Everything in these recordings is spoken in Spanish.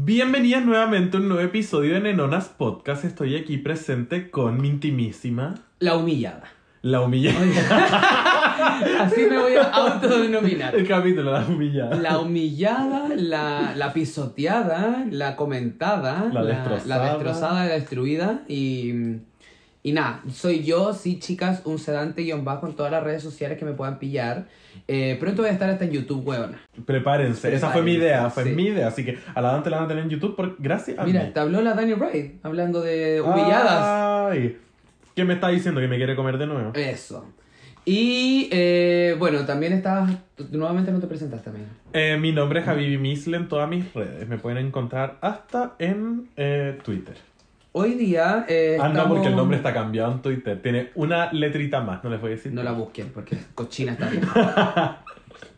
Bienvenidas nuevamente a un nuevo episodio de Nenonas Podcast. Estoy aquí presente con mi intimísima, La humillada. la humillada. Así me voy a autodenominar. El capítulo, la humillada. La humillada, la, la pisoteada, la comentada, La destrozada. la destrozada, la destruida y, y nada, soy yo, sí chicas, un sedante guion bajo en todas las redes sociales que me puedan pillar. Eh, pronto voy a estar hasta en YouTube, huevona. Prepárense. Esa fue mi idea, fue sí. mi idea. Así que a la Dante la van a tener en YouTube por, gracias a Mira, mí. te habló la Dani Wright hablando de humilladas. Ay, ¿Qué me está diciendo? ¿Que me quiere comer de nuevo? Eso. Y eh, bueno, también estabas. Nuevamente no te presentaste, amiga. Eh, mi nombre es Javi Misle en todas mis redes. Me pueden encontrar hasta en eh, Twitter. Hoy día. eh, Ah, no, porque el nombre está cambiado en Twitter. Tiene una letrita más, no les voy a decir. No la busquen porque cochina está bien.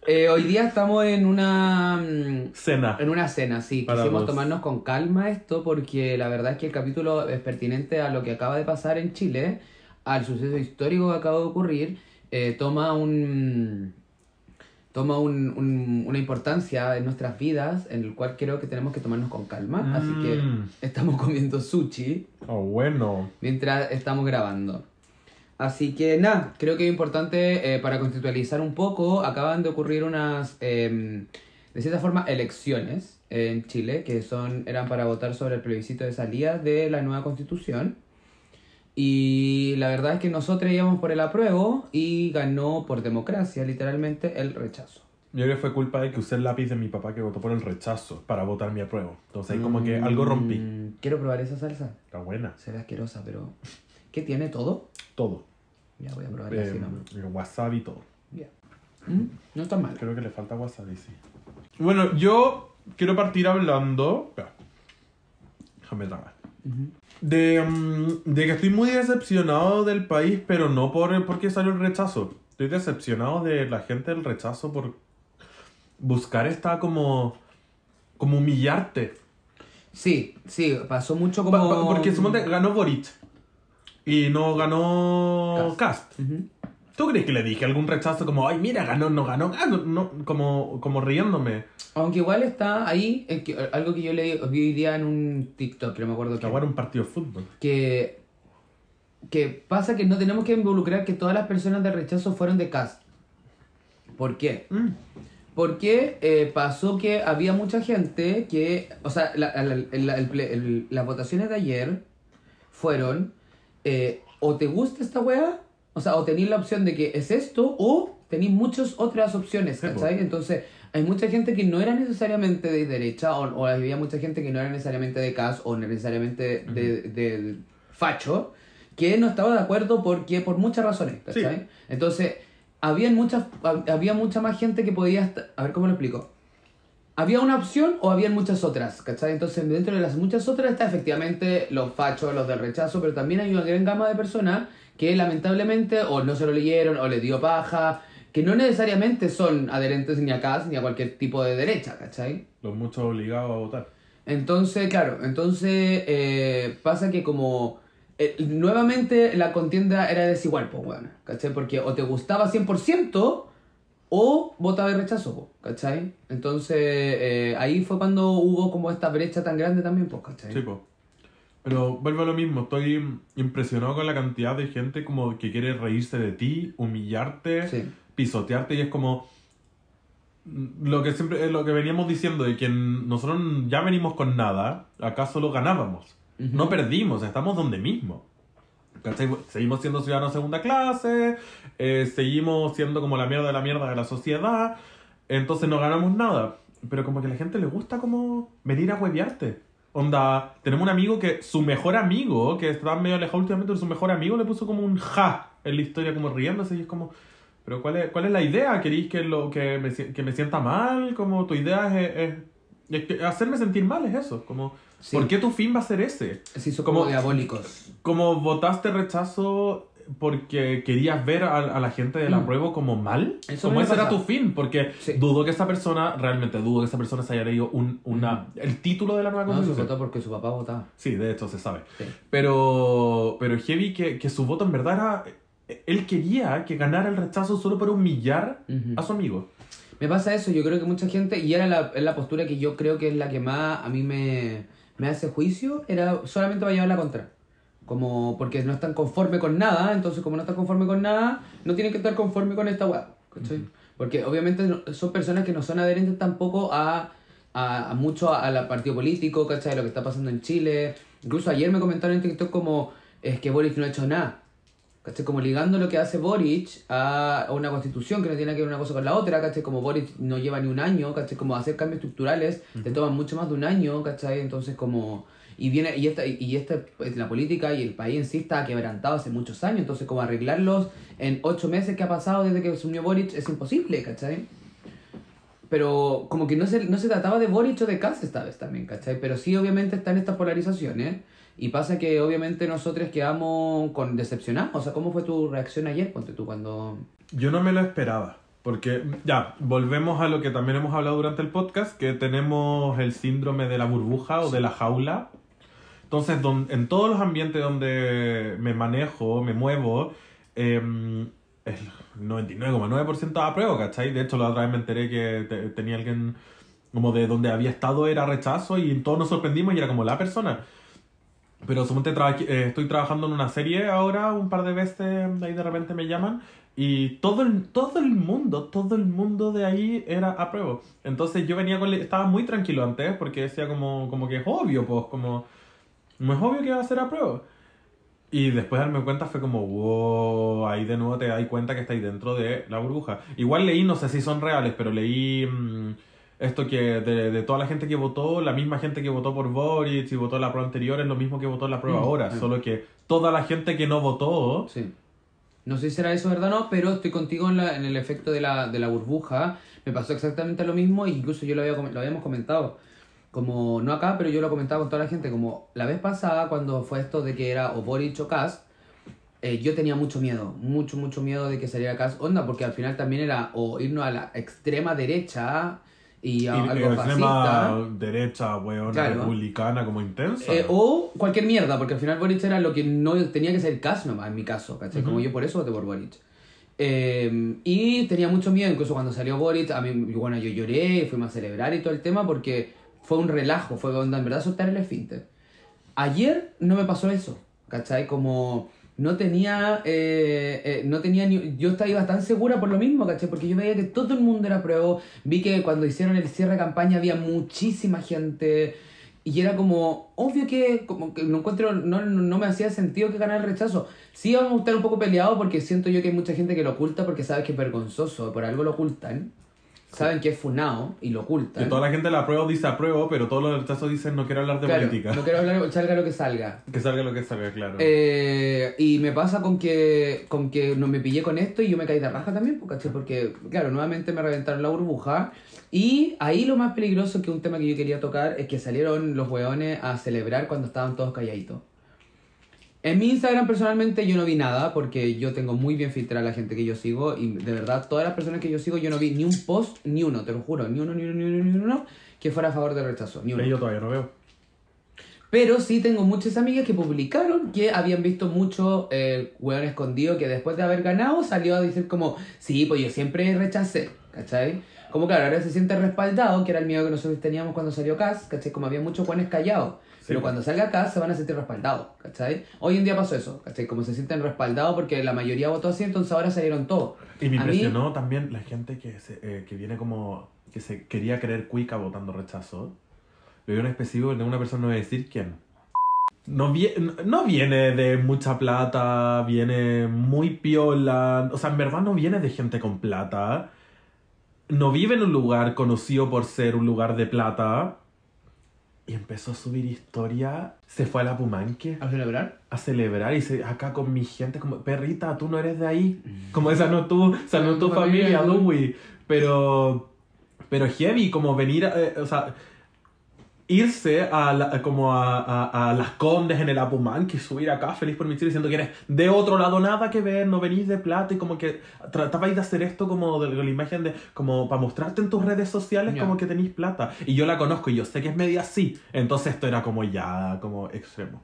Eh, hoy día estamos en una mm, Cena. en una cena, sí. Para Quisimos dos. tomarnos con calma esto porque la verdad es que el capítulo es pertinente a lo que acaba de pasar en Chile, al suceso histórico que acaba de ocurrir. eh, toma un toma un- un- una importancia en nuestras vidas en el cual creo que tenemos que tomarnos con calma. Así que Mm. estamos comiendo sushi Oh, bueno. mientras estamos grabando. Así que nada, creo que es importante eh, para contextualizar un poco, acaban de ocurrir unas, eh, de cierta forma, elecciones en Chile, que son, eran para votar sobre el plebiscito de salida de la nueva constitución. Y la verdad es que nosotros íbamos por el apruebo y ganó por democracia, literalmente, el rechazo. Yo creo que fue culpa de que usé el lápiz de mi papá que votó por el rechazo para votar mi apruebo. Entonces ahí como que algo rompí. Mm, Quiero probar esa salsa. Está buena. Se ve asquerosa, pero... ¿Qué tiene todo? Todo. Ya voy a probar Eh, así nomás. wasabi y todo. Ya. Mm, No está mal. Creo que le falta wasabi, sí. Bueno, yo quiero partir hablando... Déjame tragar. Ujú. De, mm, de que estoy muy decepcionado del país, pero no por porque salió el rechazo. Estoy decepcionado de la gente del rechazo por buscar esta como... como humillarte. Sí, sí, pasó mucho como... pa- Porque suponte ganó Boric y no ganó Cast. ¿Tú crees que le dije algún rechazo como, ay, mira, ganó, no ganó, ganó, no, como, como riéndome? Aunque igual está ahí, es que, algo que yo leí vi hoy día en un TikTok, que no me acuerdo Que ahora un partido de fútbol. que, que pasa que no tenemos que involucrar que todas las personas de rechazo fueron de cast. ¿Por qué? Mm. Porque eh, pasó que había mucha gente que, o sea, la- la- la- el ple- el- las votaciones de ayer fueron, eh, o te gusta esta wea, o sea, o tenéis la opción de que es esto, o tenéis muchas otras opciones, Sí. ¿cachai? Entonces, hay mucha gente que no era necesariamente de derecha, o, o había mucha gente que no era necesariamente de CAS, o necesariamente de, de facho, que no estaba de acuerdo porque, por muchas razones, ¿cachai? Sí. Entonces, había mucha, había mucha más gente que podía estar... A ver, ¿cómo lo explico? Había una opción o habían muchas otras, ¿cachai? Entonces, dentro de las muchas otras está efectivamente los fachos, los del rechazo, pero también hay una gran gama de personas que lamentablemente o no se lo leyeron o le dio paja, que no necesariamente son adherentes ni a CAS ni a cualquier tipo de derecha, ¿cachai? Los muchos obligados a votar. Entonces, claro, entonces eh, pasa que como eh, nuevamente la contienda era desigual, pues, bueno, ¿cachai? Porque o te gustaba 100% o votaba de rechazo, po, ¿cachai? Entonces eh, ahí fue cuando hubo como esta brecha tan grande también, pues, ¿cachai? Sí, po. Pero vuelvo a lo mismo, estoy impresionado con la cantidad de gente como que quiere reírse de ti, humillarte, Sí. pisotearte y es como lo que siempre eh, lo que veníamos diciendo de que nosotros ya venimos con nada, acá solo ganábamos. No perdimos, estamos donde mismo. ¿Cachai? Seguimos siendo ciudadanos de segunda clase, eh, seguimos siendo como la mierda de la mierda de la sociedad, entonces no ganamos nada. Pero como que a la gente le gusta como venir a huevearte. Onda, tenemos un amigo que su mejor amigo, que está medio alejado últimamente, su mejor amigo le puso como un ja en la historia, como riéndose y es como... Pero ¿cuál es, cuál es la idea? ¿Queréis que, lo, que, me, que me sienta mal? Como tu idea es, es- es que hacerme sentir mal, es eso. Como, Sí. ¿Por qué tu fin va a ser ese? Son como Como- diabólicos. Como votaste rechazo porque querías ver a, a la gente del Mm. apruebo como mal, Eso como ese era pasa. tu fin, porque Sí. dudo que esa persona, realmente dudo que esa persona se haya leído un, una, el título de la nueva No, se constitución. votó porque su papá votaba. Sí, de hecho se sabe. Sí. Pero, pero heavy que, que su voto en verdad era... Él quería que ganara el rechazo solo para humillar Ujú. a su amigo. Me pasa eso, yo creo que mucha gente, y era la, la postura que yo creo que es la que más a mí me, me hace juicio, era solamente va a llevar la contra. Como porque no están conforme con nada, entonces como no están conforme con nada, no tienen que estar conforme con esta weá. ¿cachai? Porque obviamente son personas que no son adherentes tampoco a, a, a mucho a- al partido político, ¿cachai? Lo que está pasando en Chile. Incluso ayer me comentaron en TikTok como es que Boric no ha hecho nada. ¿Cachai? Como ligando lo que hace Boric a a una constitución que no tiene que ver una cosa con la otra, ¿cachai? Como Boric no lleva ni un año, ¿cachai? Como hacer cambios estructurales te toman mucho más de un año, ¿cachai? Entonces como... Y viene y esta, y esta pues, la política y el país en sí está quebrantado hace muchos años, entonces como arreglarlos en ocho meses que ha pasado desde que se unió Boric es imposible, ¿cachai? Pero como que no se, no se trataba de Boric o de Kass esta vez también, ¿cachai? Pero sí obviamente están estas polarizaciones y pasa que obviamente nosotros quedamos con decepcionados. O sea, ¿cómo fue tu reacción ayer? Ponte tú cuando... Yo no me lo esperaba. Porque, ya, volvemos a lo que también hemos hablado durante el podcast, que tenemos el síndrome de la burbuja o de la jaula. Entonces, don- en todos los ambientes donde me manejo, me muevo, eh, el 99,9% apruebo, ¿cachai? De hecho, la otra vez me enteré que te- tenía alguien como de donde había estado era rechazo y todos nos sorprendimos y era como la persona. Pero suponte traba- eh, estoy trabajando en una serie ahora, un par de veces ahí de repente me llaman y todo el, todo el mundo, todo el mundo de ahí era a prueba. Entonces yo venía con... Estaba muy tranquilo antes porque decía como, como que es obvio, pues como... No es obvio que va a ser a prueba. Y después de darme cuenta fue como, wow, ahí de nuevo te das cuenta que estáis dentro de la burbuja. Igual leí, no sé si son reales, pero leí mm, esto que de, de toda la gente que votó, la misma gente que votó por Boric y votó la prueba anterior es lo mismo que votó la prueba Mm, ahora, solo que toda la gente que no votó... Sí. No sé si será eso verdad o no, pero estoy contigo en, la, en el efecto de la, de la burbuja. Me pasó exactamente lo mismo e incluso yo lo, había, lo habíamos comentado. Como, no acá, pero yo lo comentaba con toda la gente. Como la vez pasada, cuando fue esto de que era o Boric o Kass, eh, yo tenía mucho miedo, mucho, mucho miedo de que saliera Kass. Onda, porque al final también era o irnos a la extrema derecha y a Y, algo fascista. derecha, weón, Claro. republicana como intensa. Eh, o cualquier mierda, porque al final Boric era lo que no tenía que ser Kass nomás, en mi caso, ¿cachai? Como Ujú. yo por eso voté por Boric. Eh, y tenía mucho miedo, incluso cuando salió Boric, a mí, bueno, yo lloré, fuimos a celebrar y todo el tema porque fue un relajo, fue onda, en verdad soltar el esfínter. Ayer no me pasó eso, ¿cachai? Como no tenía, eh, eh, no tenía ni, yo estaba tan segura por lo mismo, ¿cachai? Porque yo veía que todo el mundo era prueba, vi que cuando hicieron el cierre de campaña había muchísima gente y era como, obvio que, como que no encuentro, no, no, me hacía sentido que ganara el rechazo. Sí vamos a estar un poco peleados porque siento yo que hay mucha gente que lo oculta porque sabe que es vergonzoso, por algo lo ocultan. Saben que es funao y lo ocultan. Que toda la gente la aprueba dice apruebo, pero todos los rechazos dicen no quiero hablar de Claro, política. No quiero hablar, salga lo que salga. Que salga lo que salga, claro. Eh, y me pasa con que, con que no me pillé con esto y yo me caí de raja también, pues, ¿cachai? Porque, claro, nuevamente me reventaron la burbuja. Y ahí lo más peligroso, que un tema que yo quería tocar, es que salieron los hueones a celebrar cuando estaban todos calladitos. En mi Instagram personalmente yo no vi nada porque yo tengo muy bien filtrada la gente que yo sigo y de verdad todas las personas que yo sigo yo no vi ni un post, ni uno, te lo juro, ni uno, ni uno, ni uno, ni uno que fuera a favor del rechazo, ni uno. Yo todavía no veo. Pero sí tengo muchas amigas que publicaron que habían visto mucho el hueón escondido que después de haber ganado salió a decir como, sí, pues yo siempre rechacé, ¿cachai? Como claro, ahora se siente respaldado, que era el miedo que nosotros teníamos cuando salió Cass, ¿cachai? Como había muchos hueones callados. Pero pues. cuando salga Cass se van a sentir respaldados, ¿cachai? Hoy en día pasó eso, ¿cachai? Como se sienten respaldados porque la mayoría votó así, entonces ahora salieron todos. Y me A mí- impresionó también la gente que, se, eh, que viene como. que se quería creer cuica votando rechazo. Lo vi un específico de una persona, no voy a decir quién. No, vie- no viene de mucha plata, viene muy piola. O sea, en verdad no viene de gente con plata. No vive en un lugar conocido por ser un lugar de plata. Y empezó a subir historia. Se fue a la Pumanque ¿A celebrar? a celebrar y se, acá con mi gente como, perrita, tú no eres de ahí. Como esa no tú, esa no tu familia. Louis. Pero, pero heavy, como venir, a- eh, o sea, irse a, la- como a, a, a las condes en el Apumán, que subir acá feliz por mi Chile diciendo que eres de otro lado, nada que ver, no venís de plata y como que tratabais de hacer esto como de, de la imagen de, como para mostrarte en tus redes sociales como que tenéis plata. Y yo la conozco y yo sé que es media así. Entonces esto era como ya, como extremo.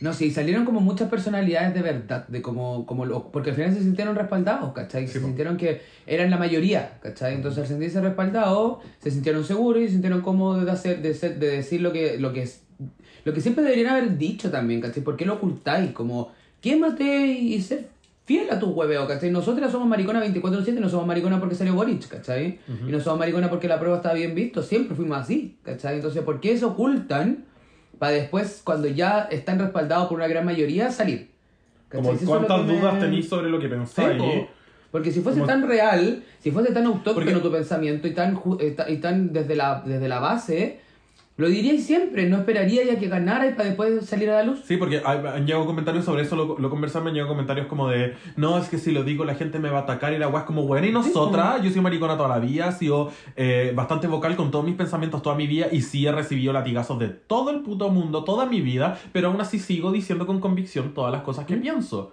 No, sí, salieron como muchas personalidades de verdad, de como, como lo- porque al final se sintieron respaldados, ¿cachai? Sí, se po. sintieron que eran la mayoría, ¿cachai? Entonces al sentirse respaldados, se sintieron seguros y se sintieron cómodos de hacer, de ser, de decir lo que, lo que es, lo que siempre deberían haber dicho también, ¿cachai? ¿Por qué lo ocultáis? Como, quémate y sé fiel a tu hueveo, ¿cachai? Nosotras somos mariconas 24-7 y no somos mariconas porque salió Boric, ¿cachai? Y no somos mariconas porque la prueba estaba bien visto, siempre fuimos así, ¿cachai? Entonces, ¿por qué se ocultan para después, cuando ya están respaldados por una gran mayoría, salir? Como, ¿Cuántas que me- dudas tenéis sobre lo que Sí, pensáis? po. Porque si fuese Como- tan real, si fuese tan autóctono Porque- tu pensamiento y tan, eh, y tan desde, la, desde la base, lo diríais siempre, no esperaría ya que ganara y para después salir a la luz. Sí, porque han llegado comentarios sobre eso, lo, lo conversamos, han llegado comentarios como de, no, es que si lo digo la gente me va a atacar y la weá es como, bueno, y nosotras, yo soy maricona toda la vida, he sido eh, bastante vocal con todos mis pensamientos toda mi vida y sí he recibido latigazos de todo el puto mundo, toda mi vida, pero aún así sigo diciendo con convicción todas las cosas que pienso.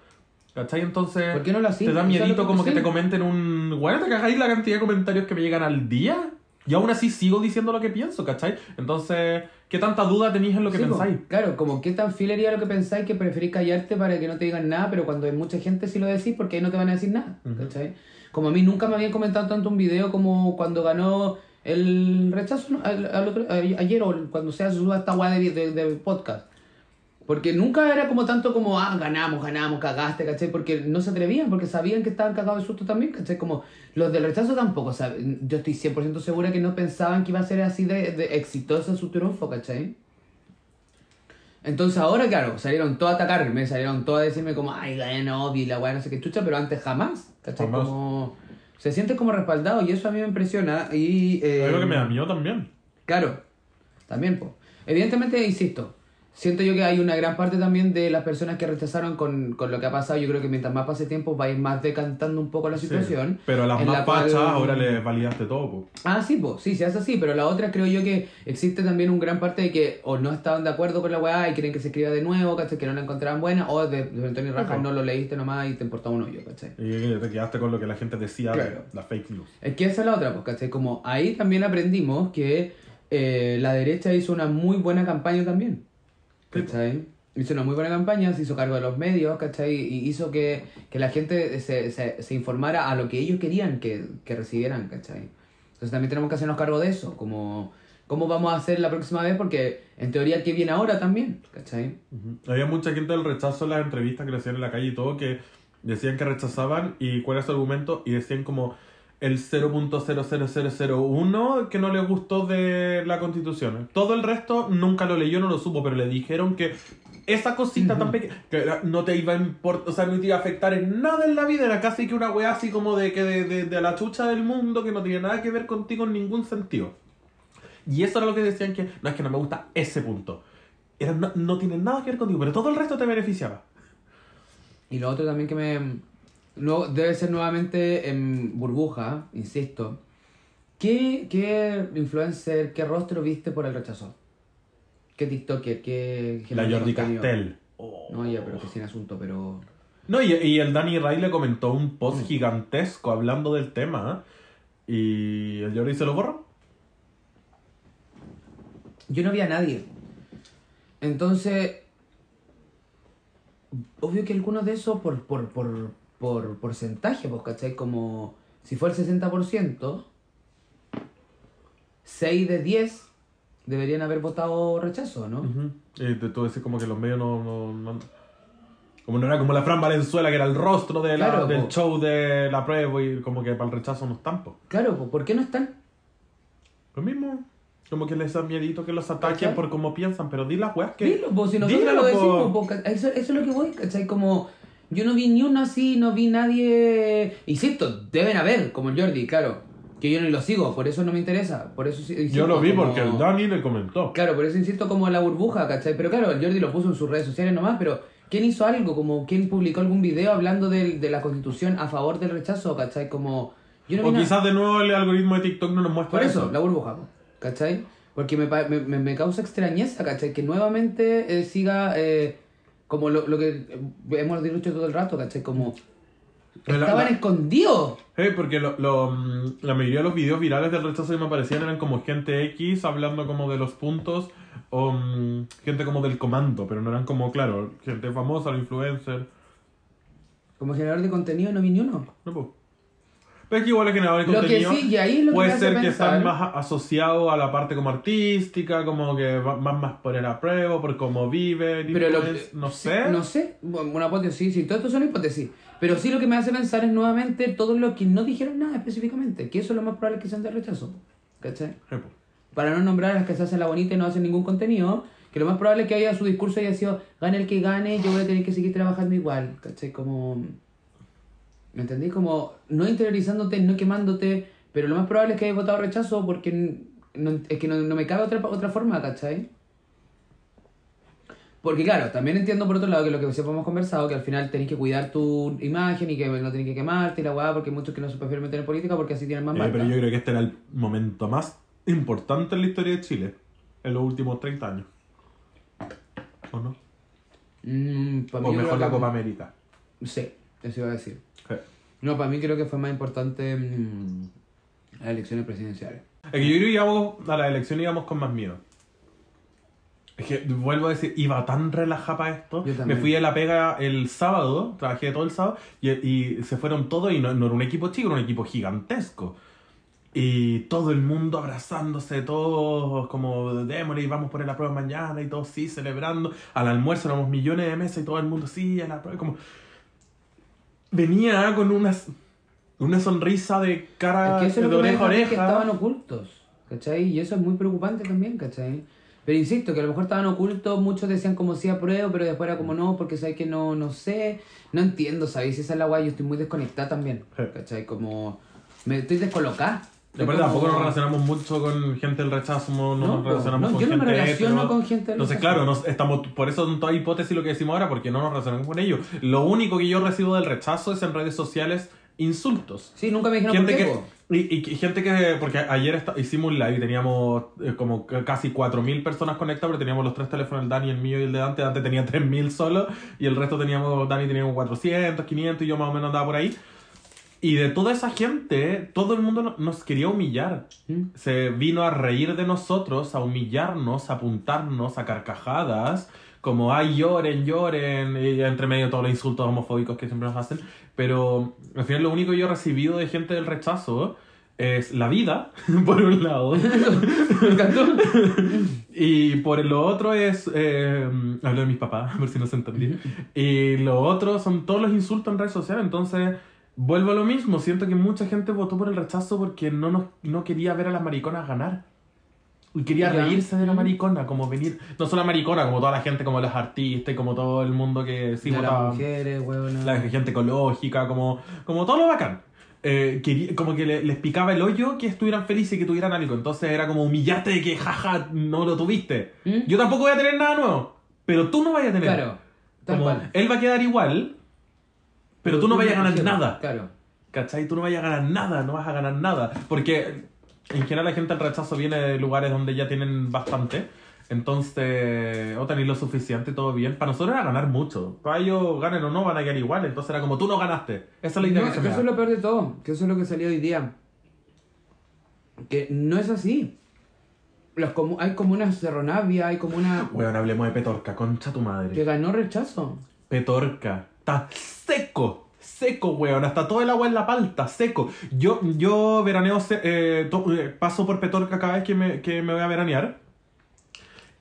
¿Cachai? Entonces, ¿Por qué no lo te da miedito como que sí. te comenten un, bueno, te cagáis la cantidad de comentarios que me llegan al día. Y aún así sigo diciendo lo que pienso, ¿cachai? Entonces, ¿qué tanta duda tenéis en lo que Sí, pensáis? Claro, como qué tan fiel sería lo que pensáis que preferís callarte para que no te digan nada, pero cuando hay mucha gente sí lo decís porque ahí no te van a decir nada. ¿cachai? Como a mí nunca me habían comentado tanto un video como cuando ganó el rechazo ¿no? al- al otro- a- ayer o cuando se suba esta weá de, de, de podcast. Porque nunca era como tanto como, ah, ganamos, ganamos, cagaste, ¿cachai? Porque no se atrevían, porque sabían que estaban cagados de susto también, ¿cachai? Como los del rechazo tampoco, sab- yo estoy 100% segura que no pensaban que iba a ser así de, de exitoso su triunfo, ¿cachai? Entonces ahora, claro, salieron todos a atacarme, salieron todos a decirme como, ay, ganó, y la weá no sé qué chucha, pero antes jamás, ¿cachai? Jamás. Como, se siente como respaldado y eso a mí me impresiona y... eh, Es lo que me da miedo también. Claro, también, pues. Evidentemente, insisto, siento yo que hay una gran parte también de las personas que rechazaron con, con lo que ha pasado. Yo creo que mientras más pase tiempo va a ir más decantando un poco la situación. Sí, Pero a las más la cual- fachas ahora le validaste todo, po. Ah, sí, pues, sí, se hace así, pero la otra creo yo que existe también un gran parte de que o no estaban de acuerdo con la weá y quieren que se escriba de nuevo, ¿cachai? Que no la encontraban buena, o de, de Antonio Rajas no lo leíste nomás y te importaba un hoyo, ¿cachai? Y te quedaste con lo que la gente decía de la fake news. Es que esa es la otra, pues, ¿cachai? Como ahí también aprendimos que eh, la derecha hizo una muy buena campaña también, ¿cachai? Hizo una muy buena campaña, se hizo cargo de los medios, ¿cachai? Y hizo que, que la gente se, se, se informara a lo que ellos querían que, que recibieran, ¿cachai? Entonces también tenemos que hacernos cargo de eso, como cómo vamos a hacer la próxima vez, porque en teoría, ¿qué viene ahora también? ¿cachai? Ujú. Había mucha gente del rechazo en las entrevistas que le hacían en la calle y todo, que decían que rechazaban y cuál era su argumento, y decían como el 0.00001 que no le gustó de la constitución. Todo el resto nunca lo leyó, no lo supo, pero le dijeron que esa cosita tan pequeña, que no te iba a importar, o sea, no te iba a afectar en nada en la vida, era casi que una weá así como de que de, de, de la chucha del mundo, que no tiene nada que ver contigo en ningún sentido. Y eso era lo que decían que, no es que no me gusta ese punto. Era, no, no tiene nada que ver contigo, pero todo el resto te beneficiaba. Y lo otro también que me... No, debe ser nuevamente en burbuja, insisto. ¿Qué, ¿Qué influencer, qué rostro viste por el rechazo? ¿Qué TikToker? ¿Qué La Jordi contenido? Castel. No, ya, pero que sin asunto, pero... No, y, y el Danny Ray le comentó un post gigantesco hablando del tema. ¿eh? Y el Jordi se lo borró. Yo no vi a nadie. Entonces, obvio que algunos de esos por, por, por, por porcentaje, pues, ¿cachai? Como si fue el 60%, 6 de 10 deberían haber votado rechazo, ¿no? Ujú. Y te- tú decís como que los medios no, no, no- Como no era como la Fran Valenzuela, que era el rostro de la- Claro, del po. show de la prueba y como que para el rechazo no están, po. Claro, pues, ¿por qué no están? Lo mismo. Como que les da miedito que los ataquen ¿Cachai? por cómo piensan, pero di las weas que... Dilo, pues, si nosotros Dilo, lo decimos, po. eso, eso es lo que voy, ¿cachai? Como, yo no vi ni uno así, no vi nadie... Insisto, deben haber, como el Jordi, claro, que yo no lo sigo, por eso no me interesa, por eso insisto, Yo lo vi como- porque el Danny le comentó. Claro, por eso insisto como la burbuja, ¿cachai? Pero claro, el Jordi lo puso en sus redes sociales nomás, pero ¿quién hizo algo? Como, ¿quién publicó algún video hablando del- de, la constitución a favor del rechazo, ¿cachai? Como, yo no O quizás de nuevo el algoritmo de TikTok no nos muestra Por eso, eso. la burbuja, ¿cachai? Porque me, me- me causa extrañeza, ¿cachai? Que nuevamente eh, siga eh, como lo, lo que hemos dicho todo el rato, ¿cachai? Como estaban la- escondidos. Eh, porque lo, lo, mm, la mayoría de los videos virales del rechazo que me aparecían eran como gente X hablando como de los puntos o mm, gente como del comando, pero no eran como, claro, gente famosa, los influencers. Como generador de contenido no vi ni uno. No, pues. Es que igual el generador de Lo que contenido sí, y ahí es lo que puede hace ser que pensar- están más asociados a la parte como artística, como que va- van más por el apruebo, por cómo viven, Pero lo que- no sí, sé. No sé, una hipótesis, sí, todo esto son hipótesis. Pero sí lo que me hace pensar es nuevamente todo lo que no dijeron nada específicamente, que eso es lo más probable que sean de rechazo. ¿Cachai? Pues. Para no nombrar a las que se hacen la bonita y no hacen ningún contenido, que lo más probable es que haya su discurso haya sido, gane el que gane, yo voy a tener que seguir trabajando igual. ¿Cachai? Como... ¿Me entendí? Como no interiorizándote, no quemándote, pero lo más probable es que hayas votado rechazo porque no- es que no, no me cabe otra, otra forma, ¿cachai? Porque claro, también entiendo por otro lado que lo que siempre hemos conversado, que al final tenés que cuidar tu imagen y que no tenés que quemarte y la weá, porque hay muchos que no se prefieren meter en política porque así tienen más Eh, marca. pero yo creo que este era el momento más importante en la historia de Chile, en los últimos 30 años. ¿O no? Mm, O mejor la Copa América. Sí, eso iba a decir. No, para mí creo que fue más importante mm, las elecciones presidenciales. Es que yo creo que íbamos a la elección íbamos con más miedo. Es que vuelvo a decir, iba tan relajada para esto. Me fui a la pega el sábado, trabajé todo el sábado, y, y se fueron todos, y no, no era un equipo chico, era un equipo gigantesco. Y todo el mundo abrazándose, todos como, démosle y vamos por el apruebo mañana, y todos sí, celebrando. Al almuerzo éramos millones de mesas y todo el mundo sí, el apruebo, como... Venía con una, una sonrisa de cara es que de oreja a dijo a mí, que oreja. estaban ocultos, ¿cachai? Y eso es muy preocupante también, ¿cachai? Pero insisto, que a lo mejor estaban ocultos, muchos decían como sí apruebo, pero después era como no, porque sabes que no, no sé, no entiendo, ¿sabes? Esa es la guay, yo estoy muy desconectada también. ¿cachai? Como, me estoy descolocada. Aparte Como- tampoco nos relacionamos mucho con gente del rechazo, no, no No, nos relacionamos No, con yo no gente me relaciono con gente del Entonces, rechazo. claro, nos- estamos, por eso en toda hipótesis lo que decimos ahora, porque no nos relacionamos con ellos. Lo único que yo recibo del rechazo es en redes sociales insultos. Sí, nunca me dijeron Gente por qué, que, y, y- y gente que, porque ayer esta- hicimos un live y teníamos eh, como casi 4.000 personas conectadas, pero teníamos los tres teléfonos, el Dani, el mío y el de Dante. Dante tenía 3.000 solo y el resto teníamos, Dani tenía como 400, 500 y yo más o menos andaba por ahí. Y de toda esa gente, todo el mundo no- nos quería humillar. ¿Mm? Se vino a reír de nosotros, a humillarnos, a apuntarnos a carcajadas, como ay lloren, lloren, y entre medio todos los insultos homofóbicos que siempre nos hacen. Pero al final lo único que yo he recibido de gente del rechazo es la vida, por un lado, Me encantó. y por lo otro es, eh, hablo de mis papás, a ver si no se entendí, y lo otro son todos los insultos en redes sociales, entonces vuelvo a lo mismo, siento que mucha gente votó por el rechazo porque no, nos, no quería ver a las mariconas ganar. Y quería Ya. reírse de la maricona, como venir, no solo la maricona, como toda la gente, como los artistas y como todo el mundo que sí de las votaba, mujeres, weón. la gente ecológica, como, como todo lo bacán. Eh, quería- como que le- les picaba el hoyo que estuvieran felices y que tuvieran algo. Entonces era como humillarte de que jaja, no lo tuviste. ¿Mm? Yo tampoco voy a tener nada nuevo, pero tú no vayas a tener. Claro, Como, él va a quedar igual, pero tú no vayas a ganar nada. Claro. ¿Cachai? Tú no vayas a ganar nada, no vas a ganar nada. Porque en general la gente al rechazo viene de lugares donde ya tienen bastante. Entonces, o tenéis lo suficiente, todo bien. Para nosotros era ganar mucho. Para ellos, ganen o no, van a quedar igual. Entonces era como, tú no ganaste. Esa es la idea No, que se que me eso da. es lo peor de todo, que eso es lo que salió hoy día. Que no es así. Comu- hay comunas de Ronavia, hay comuna Weón, hablemos de Petorca, concha tu que madre. ganó rechazo. Petorca. Está seco. Seco, weón. Hasta todo el agua en la palta, seco. Yo, yo veraneo, eh, to- eh, paso por Petorca cada vez que me, que me voy a veranear.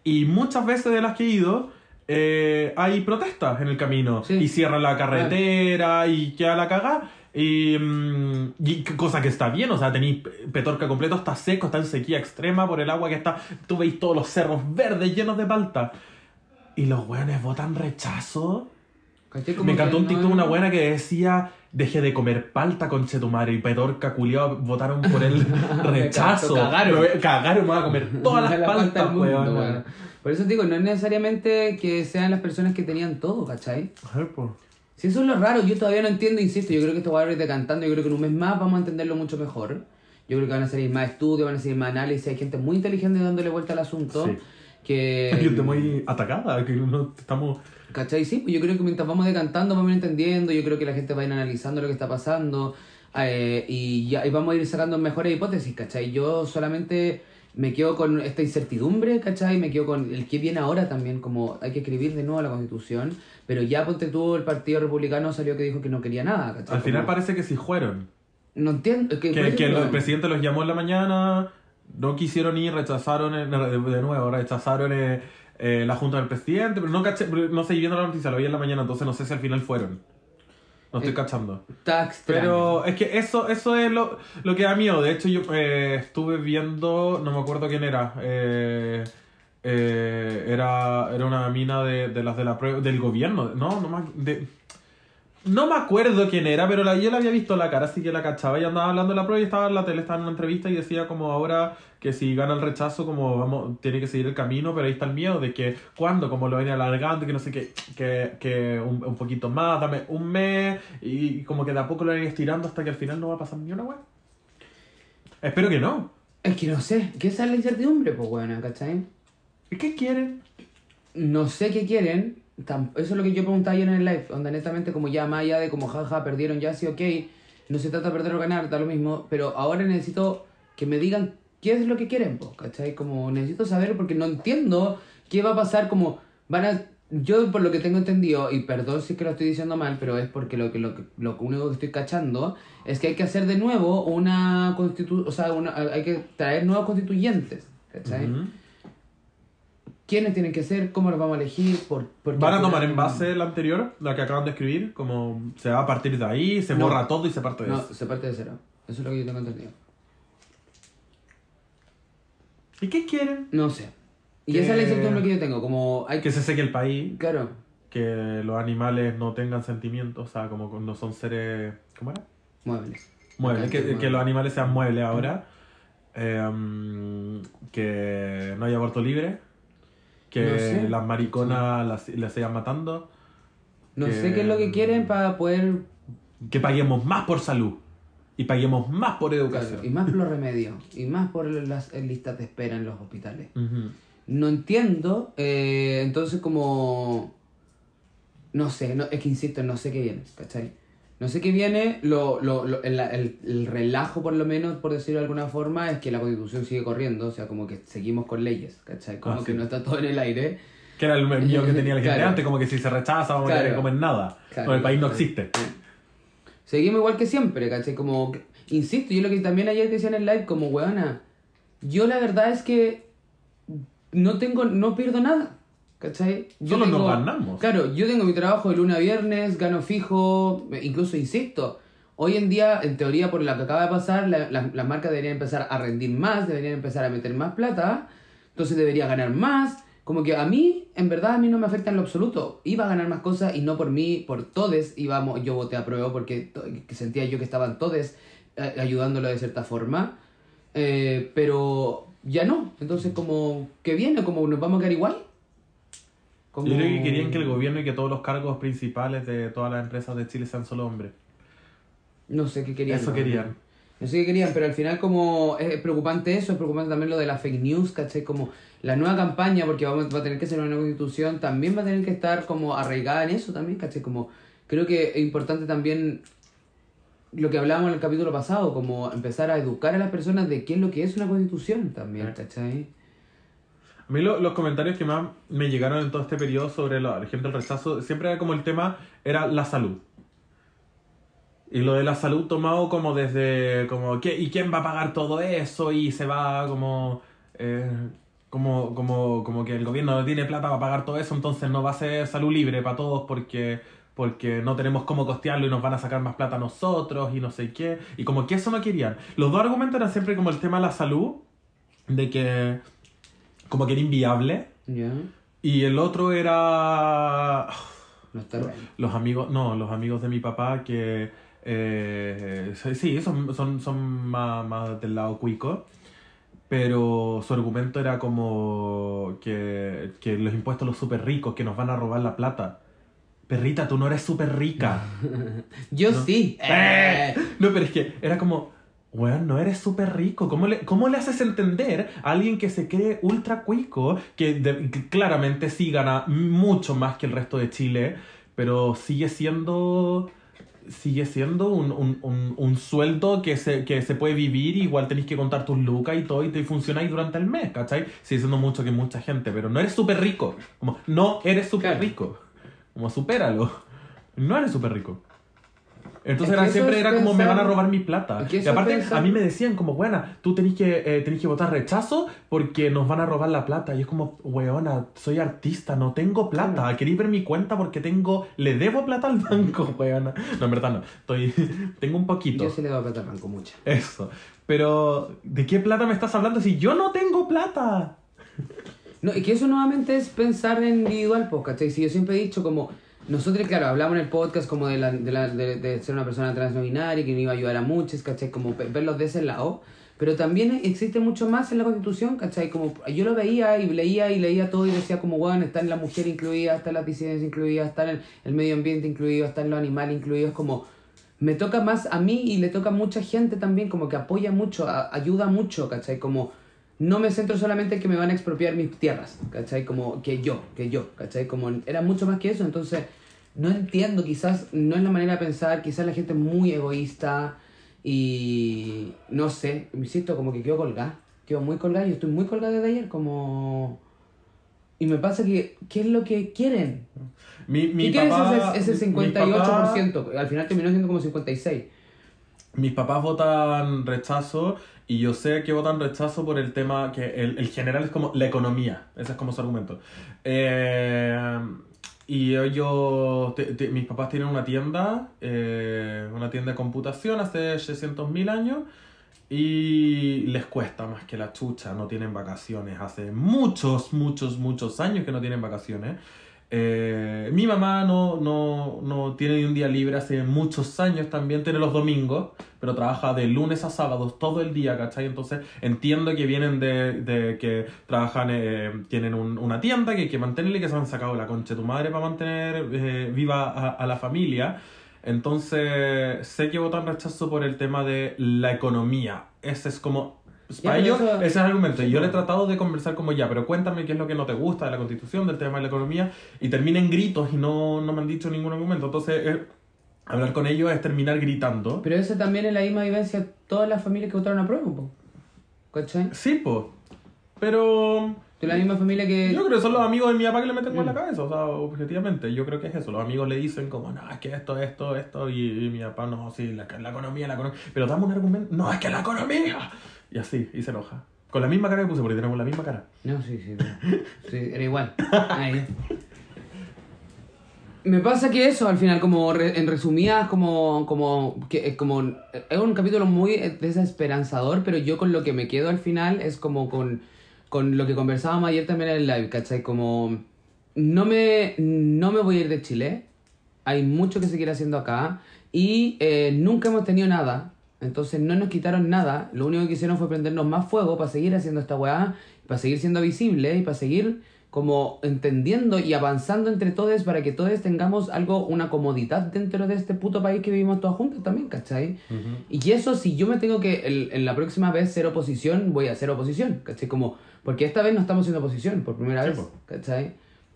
Y muchas veces de las que he ido, eh, hay protestas en el camino. Sí. Y cierran la carretera y queda la cagada. Y, mm, y cosa que está bien, o sea, tenéis Petorca completo, está seco, está en sequía extrema por el agua que está. Tú veis todos los cerros verdes llenos de palta. Y los weones votan rechazo. Me encantó un no- TikTok de una buena que decía: Deje de comer palta, conche tu madre. Y Petorca, culiao, votaron por el rechazo. cagaron. Me- Cagaron, me voy a comer todas las La palta paltas, mundo, weón. Por eso digo, no es necesariamente que sean las personas que tenían todo, ¿cachai? Ay, pues. Si eso es lo raro, yo todavía no entiendo, insisto, yo creo que esto va a ir decantando, yo creo que en un mes más vamos a entenderlo mucho mejor. Yo creo que van a salir más estudios, van a salir más análisis, hay gente muy inteligente dándole vuelta al asunto. Sí. Que... Hay gente muy atacada, que no estamos. ¿Cachai? Sí, pues yo creo que mientras vamos decantando, vamos a ir entendiendo, yo creo que la gente va a ir analizando lo que está pasando eh, y, ya, y vamos a ir sacando mejores hipótesis, ¿cachai? Yo solamente me quedo con esta incertidumbre, ¿cachai? Me quedo con el que viene ahora también, como hay que escribir de nuevo la constitución, pero ya ponte tú, el Partido Republicano salió que dijo que no quería nada, ¿cachai? Al final Como- parece que sí fueron. No entiendo. Que, Que, el presidente los llamó en la mañana, no quisieron ir, rechazaron, eh, de, nuevo, rechazaron eh, eh, la junta del presidente, pero no caché, no seguí viendo la noticia, lo vi en la mañana, entonces no sé si al final fueron. No estoy Eh, cachando. Está extraño. Pero es que eso, eso es lo, lo que da miedo. De hecho, yo eh, estuve viendo, no me acuerdo quién era. eh, eh, era, era una mina de, de las de la prueba, del gobierno. No, no me, de- no me acuerdo quién era, pero la, yo la había visto la cara, así que la cachaba. Y andaba hablando de la prueba y estaba en la tele, estaba en una entrevista y decía como ahora que si gana el rechazo, como vamos, tiene que seguir el camino, pero ahí está el miedo de que cuando, como lo ven alargando, que no sé qué, que, que un, un poquito más, dame un mes, y como que de a poco lo van estirando hasta que al final no va a pasar ni una wea. Espero que no. Es que no sé, ¿qué es la incertidumbre? Pues bueno, ¿cachai? ¿Y qué quieren? No sé qué quieren. Eso es lo que yo preguntaba ayer en el live. Onda, netamente, como ya más allá de como jaja, perdieron ya, sí, ok. No se trata de perder o ganar, da lo mismo. Pero ahora necesito que me digan qué es lo que quieren, pues, ¿cachai? Como necesito saber porque no entiendo qué va a pasar. Como van a. Yo, por lo que tengo entendido, y perdón si es que lo estoy diciendo mal, pero es porque lo que lo, lo único que estoy cachando es que hay que hacer de nuevo una constitución. O sea, una, hay que traer nuevos constituyentes, ¿cachai? Ujú. Quiénes tienen que ser, cómo los vamos a elegir, por, porque ¿Van a tomar en base la anterior, la que acaban de escribir? Como se va a partir de ahí, se No. borra todo y se parte de No, eso. se parte de cero. Eso es lo que yo tengo entendido. ¿Y qué quieren? No sé. Y Que- esa es la incertidumbre que yo tengo, como hay Que se seque el país, Claro, que los animales no tengan sentimientos, o sea, como no son seres... ¿Cómo era? muebles. Muebles, que, Muebles. que los animales sean muebles ahora. Eh, mm, que no haya aborto libre. Que No sé. las mariconas las, las sigan matando. No que- sé qué es lo que quieren para poder... Que paguemos más por salud. Y paguemos más por claro, educación. y más por los remedios. Y más por las listas de espera en los hospitales. No entiendo. eh, entonces como... No sé, no, es que insisto, no sé qué viene, ¿cachai? No sé qué viene, lo, lo, lo- el, el- el relajo por lo menos, por decirlo de alguna forma, es que la constitución sigue corriendo, o sea, como que seguimos con leyes, ¿cachai? Como Ah, que no está todo en el aire. Que era el mío que tenía la gente Claro. antes, como que si se rechaza vamos a Claro. comer nada. Claro. No, el país no existe. Seguimos igual que siempre, ¿cachai? Como, insisto, yo lo que también ayer decía en el live, como, weona, yo la verdad es que no tengo, no pierdo nada, ¿cachai? Yo Solo nos ganamos. Claro, yo tengo mi trabajo de lunes a viernes, gano fijo, eh, incluso insisto, hoy en día, en teoría, por lo que acaba de pasar, la- la- las marcas deberían empezar a rendir más, deberían empezar a meter más plata, entonces debería ganar más. Como que a mí, en verdad, a mí no me afecta en lo absoluto. Iba a ganar más cosas y no por mí, por todes. Íbamos, yo voté a prueba porque sentía yo que estaban todes eh, ayudándolo de cierta forma. Eh, pero ya no. Entonces, como que viene, como nos vamos a quedar igual. Como- Yo creo que querían que el gobierno y que todos los cargos principales de todas las empresas de Chile sean solo hombres. No sé qué querían. Eso ¿no? querían. No sé qué querían, pero al final como es preocupante eso, es preocupante también lo de la fake news, ¿cachai? Como la nueva campaña, porque vamos, va a tener que ser una nueva constitución, también va a tener que estar como arraigada en eso también, ¿cachai? Como creo que es importante también lo que hablábamos en el capítulo pasado, como empezar a educar a las personas de qué es lo que es una constitución también, ¿cachai? A mí lo- los comentarios que más me llegaron en todo este periodo sobre la, gente del rechazo, siempre era como el tema, era la salud. Y lo de la salud tomado como desde, como, ¿qué, ¿y quién va a pagar todo eso? Y se va como, eh, como, como, como que el gobierno no tiene plata para pagar todo eso, entonces no va a ser salud libre para todos porque, porque no tenemos cómo costearlo y nos van a sacar más plata nosotros y no sé qué. Y como que eso no querían. Los dos argumentos eran siempre como el tema de la salud, de que como que era inviable. Y el otro era No está bien. los amigos, no, los amigos de mi papá que eh, sí, son, son, son más, más del lado cuico. Pero su argumento era como que, que los impuestos a los súper ricos, que nos van a robar la plata. Perrita, tú no eres súper rica. Yo No. sí. ¡Eh! No, pero es que era como, weón, no eres súper rico. ¿Cómo le, ¿Cómo le haces entender a alguien que se cree ultra cuico, que, de- que claramente sí gana mucho más que el resto de Chile, pero sigue siendo sigue siendo un, un, un, un sueldo que se, que se puede vivir, igual tenéis que contar tus lucas y todo y te funcionáis durante el mes, ¿cachai? Sigue siendo mucho que mucha gente, pero no eres súper rico. Como, no eres súper rico. Como, supéralo. No eres súper rico. Entonces era, siempre era como me van a robar mi plata. Y aparte pensar- a mí me decían como, buena, tú tenés que, eh, tenés que votar rechazo porque nos van a robar la plata. Y es como, weona, soy artista, no tengo plata. ¿Queréis ver mi cuenta porque tengo, le debo plata al banco, weona? No, en verdad no. Estoy, tengo un poquito. Yo sí le doy plata al banco, mucha. Eso. Pero, ¿de qué plata me estás hablando si yo no tengo plata? No, y que eso nuevamente es pensar en individual, pues, ¿cachai? Si yo siempre he dicho como, nosotros, claro, hablamos en el podcast como de, la, de, la- de, ser una persona trans no que no iba a ayudar a muchos, ¿cachai? Como verlos de ese lado. Pero también existe mucho más en la constitución, ¿cachai? Como yo lo veía y leía y leía todo y decía como, bueno, está en la mujer incluida, está en las disidencias incluidas, está en el, medio ambiente incluido, está en los animales incluidos, como me toca más a mí y le toca a mucha gente también, como que apoya mucho, ayuda mucho, ¿cachai? Como no me centro solamente en que me van a expropiar mis tierras, ¿cachai? Como que yo, que yo, ¿cachai? Como era mucho más que eso, entonces no entiendo, quizás no es la manera de pensar, quizás la gente es muy egoísta y no sé, me insisto, como que quedo colgada, quedo muy colgada, yo estoy muy colgada desde ayer, como... Y me pasa que, ¿qué es lo que quieren? Mi, mi ¿Qué quieren papá, ese, ese mi papá- 58%? Al final terminó siendo como 56%. Mis papás votan rechazo y yo sé que votan rechazo por el tema que el, el general es como la economía. Ese es como su argumento. Eh, y ellos, te- mis papás tienen una tienda, eh, una tienda de computación hace 600.000 años y les cuesta más que la chucha, no tienen vacaciones. Hace muchos, muchos, muchos años que no tienen vacaciones. Eh, mi mamá no, no, no tiene ni un día libre hace muchos años también, tiene los domingos, pero trabaja de lunes a sábados todo el día, ¿cachai? Entonces entiendo que vienen de, de que trabajan, eh, tienen un- una tienda que hay que mantenerle, que se han sacado la concha de tu madre para mantener eh, viva a, a la familia. Entonces sé que votan rechazo por el tema de la economía. Ese es como... pues, para ellos, eso- ese es el argumento. Y yo le he pues. tratado de conversar como ya, pero cuéntame qué es lo que no te gusta de la constitución, del tema de la economía, y termina en gritos y no, no me han dicho ningún argumento. Entonces, eh, hablar con ellos es terminar gritando. Pero esa también es la misma vivencia de todas las familias que votaron a prueba, po. ¿cachai? Sí, pues. Pero De la misma familia que... yo creo que son los amigos de mi papá que le meten con la Mm. cabeza. O sea, objetivamente, yo creo que es eso. Los amigos le dicen como, no, es que esto, esto, esto, y, y mi papá, no, sí, la, la economía, la economía. Pero dame un argumento, no, es que la economía. Y así, y se enoja. Con la misma cara que puse, porque tenemos la misma cara. No, sí, sí. sí era igual. Ahí. Me pasa que eso, al final, como en resumidas, como, como, que, es como, es un capítulo muy desesperanzador, pero yo con lo que me quedo al final es como con, con lo que conversábamos ayer también en el live, ¿cachai? Como, no me, no me voy a ir de Chile, hay mucho que seguir haciendo acá, y eh, nunca hemos tenido nada, entonces no nos quitaron nada, lo único que hicieron fue prendernos más fuego para seguir haciendo esta weá, para seguir siendo visible y para seguir como entendiendo y avanzando entre todos para que todos tengamos algo, una comodidad dentro de este puto país que vivimos todos juntos también, ¿cachai? Y eso, si yo me tengo que el- en la próxima vez ser oposición, voy a ser oposición, ¿cachai? Como, porque esta vez no estamos siendo oposición por primera Sí, vez, po. ¿cachai?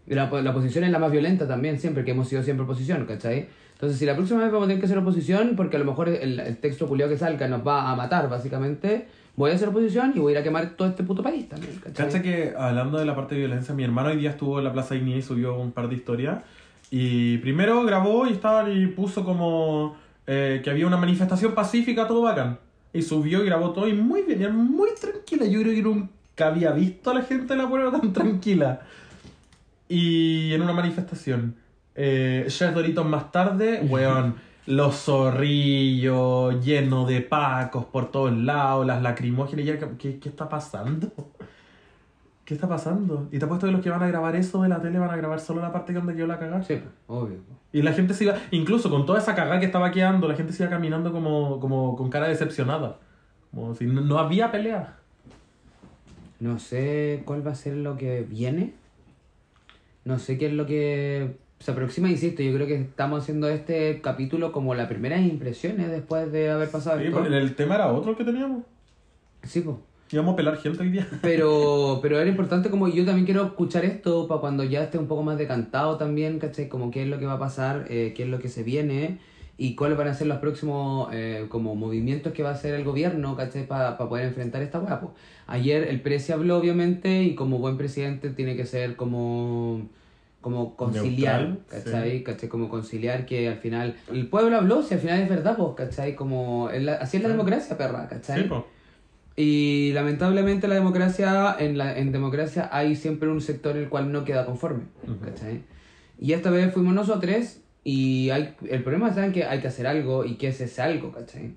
La, la oposición es la más violenta también, siempre, que hemos sido siempre oposición, ¿cachai? Entonces, si la próxima vez vamos a tener que ser oposición, porque a lo mejor el, el texto culiado que salga nos va a matar, básicamente, voy a ser oposición y voy a ir a quemar todo este puto país también, ¿cachai? Cacha que hablando de la parte de violencia, mi hermano hoy día estuvo en la Plaza Ignea y subió un par de historias. Y primero grabó y estaba y puso como eh, que había una manifestación pacífica, todo bacán. Y subió y grabó todo y muy bien, muy tranquila. Yo creo que nunca había visto a la gente de la puebla tan tranquila. Y en una manifestación. Eh, Chef Doritos más tarde, weón, los zorrillos llenos de pacos por todos lados, las lacrimógenas. ¿Qué, ¿Qué está pasando? ¿Qué está pasando? Y te apuesto que los que van a grabar eso de la tele van a grabar solo la parte donde quedó la cagada. Sí, obvio. Y la gente se iba, incluso con toda esa cagada que estaba quedando, la gente se iba caminando como, como con cara decepcionada. Como si no, no había pelea. No sé cuál va a ser lo que viene. No sé qué es lo que se aproxima, insisto. Yo creo que estamos haciendo este capítulo como las primeras impresiones después de haber pasado Sí, esto. porque el tema era otro que teníamos. Sí, pues. Íbamos a pelar gente hoy día. Pero, pero era importante como yo también quiero escuchar esto para cuando ya esté un poco más decantado también, ¿cachai? Como qué es lo que va a pasar, eh, qué es lo que se viene. y cuáles van a ser los próximos eh, como movimientos que va a hacer el gobierno, ¿cachai? Para poder enfrentar esta hueá. pues. Ayer el presi habló, obviamente, y como buen presidente tiene que ser como como conciliar, Neutral, ¿cachai? sí. ¿cachai? Como conciliar que al final el pueblo habló, si al final es verdad, pues, ¿cachai? Como es la- así es la democracia, perra, ¿cachai? Sí, po. Y lamentablemente la democracia, en, la, en democracia hay siempre un sector el cual no queda conforme, Ujú. ¿cachai? Y esta vez fuimos nosotros y hay, el problema en que hay que hacer algo y que es ese algo, ¿cachai?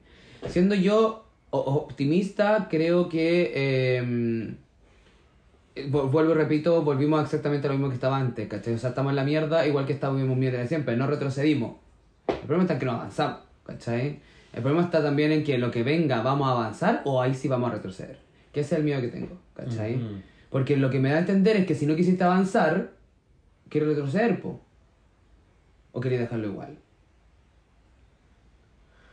Siendo yo optimista, creo que... eh, Vuelvo y repito, volvimos exactamente a lo mismo que estaba antes, ¿cachai? O sea, estamos en la mierda igual que estábamos mierda de siempre, no retrocedimos. El problema está en que no avanzamos, ¿cachai? El problema está también en que lo que venga vamos a avanzar o ahí sí vamos a retroceder. Que ese es el miedo que tengo, ¿cachai? Porque lo que me da a entender es que si no quisiste avanzar, quiero retroceder, po. O quería dejarlo igual.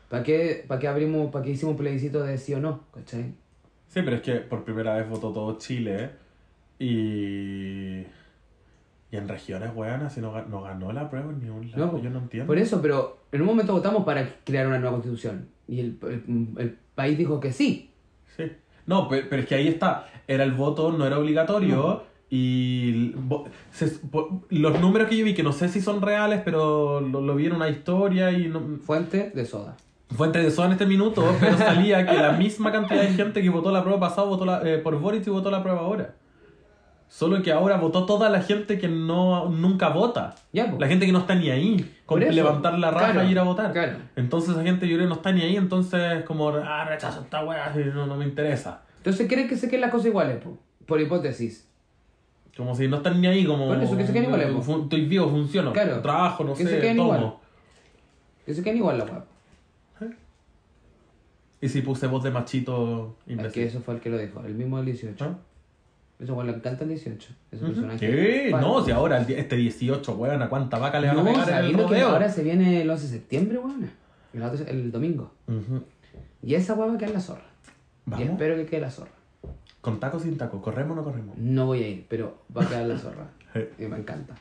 ¿Para qué, para qué abrimos, para qué hicimos un plebiscito de sí o no, ¿cachai? Sí, pero es que por primera vez votó todo Chile y. Y en regiones, weón, así no, ga- no ganó la prueba en ni un lado. No, yo no entiendo. Por eso, pero en un momento votamos para crear una nueva constitución. Y el, el- el país dijo que sí. Sí. No, pe- pero, es que ahí está. Era el voto, no era obligatorio. Y se- los números que yo vi, que no sé si son reales, pero lo, lo vi en una historia y no, Fuente de soda. fue entre de en este minuto, pero salía que la misma cantidad de gente que votó la prueba pasada votó la, eh, por Boric y votó la prueba ahora. Solo que ahora votó toda la gente que no nunca vota. Ya. La gente que no está ni ahí con eso. levantar la raja Claro, y ir a votar. claro. Entonces esa gente yo creo no está ni ahí, entonces como, ah, rechazo esta weá, no, no me interesa. Entonces, ¿creen que se queden las cosas iguales, po? Por hipótesis. Como si no están ni ahí, como... Por eso, que se queden iguales, po. Estoy vivo, funciono. Claro. Trabajo, no Que se sé, queden tomo. igual. Que se queden igual la web. Y si puse voz de machito Es imbécil. que eso fue el que lo dijo, el mismo del 18. ¿Ah? Eso bueno, le encanta el 18. Ese Ujú. personaje. ¿Qué? No, si ahora este 18, weón, ¿a cuánta vaca le van a No, pegar en el rodeo? ahora se viene el 11 de septiembre, weón. El, otro- el domingo. Y esa weá va a quedar la zorra. Y Vamos. espero que quede la zorra. ¿Con taco o sin taco? ¿Corremos o no corremos? No voy a ir, pero va a quedar la zorra. y me encanta.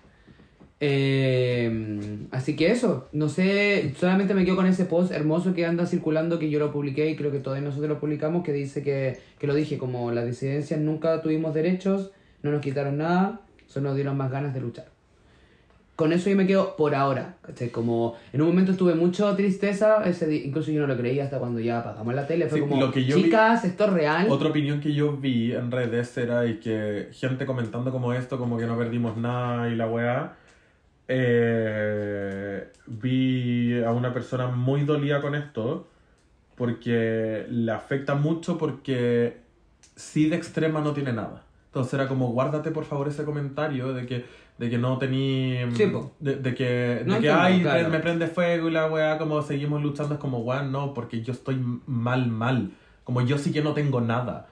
Eh, así que eso, no sé, solamente me quedo con ese post hermoso que anda circulando que yo lo publiqué y creo que todos nosotros lo publicamos que dice que, que lo dije como las disidencias nunca tuvimos derechos, no nos quitaron nada, solo nos dieron más ganas de luchar. Con eso yo me quedo por ahora, ¿cachai? Como en un momento tuve mucha tristeza, ese di- incluso yo no lo creía hasta cuando ya apagamos la tele, fue Sí, como, lo que yo vi- chicas, esto es real. Otra opinión que yo vi en redes era y que gente comentando como esto, como que no perdimos nada y la weá. Eh, vi a una persona muy dolida con esto porque le afecta mucho porque sí de extrema no tiene nada. Entonces era como, guárdate por favor ese comentario de que, de que no tení... Sí, de, de que, No de que entiendo, ay, claro. me prende fuego y la weá, como seguimos luchando, es como, weá, no, porque yo estoy mal, mal. Como yo sí que no tengo nada.